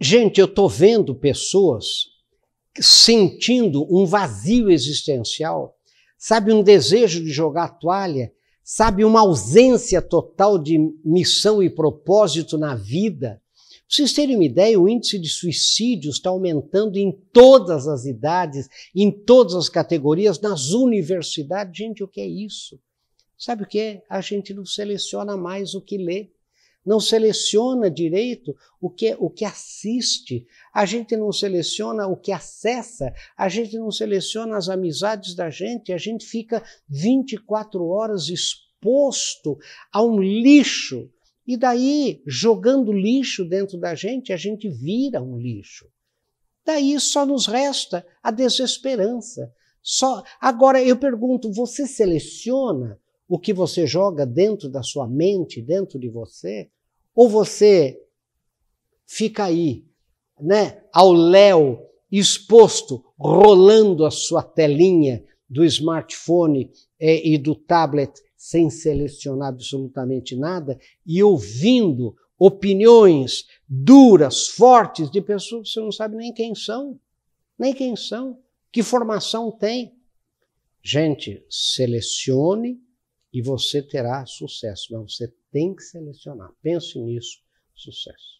Gente, eu estou vendo pessoas sentindo um vazio existencial, sabe, um desejo de jogar a toalha, sabe, uma ausência total de missão e propósito na vida. Pra vocês terem uma ideia, o índice de suicídios está aumentando em todas as idades, em todas as categorias, nas universidades. Gente, o que é isso? Sabe o que é? A gente não seleciona mais o que lê não seleciona direito o que, o que assiste, a gente não seleciona o que acessa, a gente não seleciona as amizades da gente, a gente fica 24 horas exposto a um lixo. E daí, jogando lixo dentro da gente, a gente vira um lixo. Daí só nos resta a desesperança. Só Agora eu pergunto, você seleciona o que você joga dentro da sua mente, dentro de você? Ou você fica aí, né, ao léu, exposto, rolando a sua telinha do smartphone eh, e do tablet sem selecionar absolutamente nada e ouvindo opiniões duras, fortes de pessoas que você não sabe nem quem são, nem quem são, que formação tem. Gente, selecione e você terá sucesso, mas você tem que selecionar. Pense nisso, sucesso.